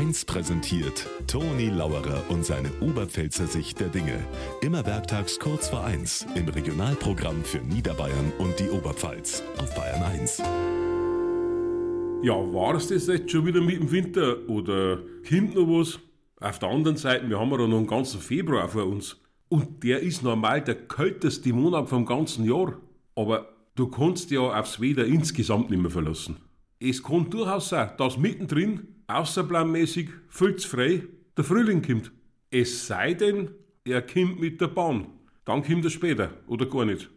1 präsentiert Toni Lauerer und seine Oberpfälzer Sicht der Dinge. Immer werktags kurz vor 1 im Regionalprogramm für Niederbayern und die Oberpfalz auf Bayern 1. Ja, war es das jetzt schon wieder mit dem Winter oder kommt noch was? Auf der anderen Seite, wir haben ja noch einen ganzen Februar vor uns. Und der ist normal der kälteste Monat vom ganzen Jahr. Aber du kannst ja aufs Wetter insgesamt nicht mehr verlassen. Es kann durchaus sein, dass mittendrin, außerplanmäßig, viel zu frei, der Frühling kommt. Es sei denn, er kommt mit der Bahn. Dann kommt er später oder gar nicht.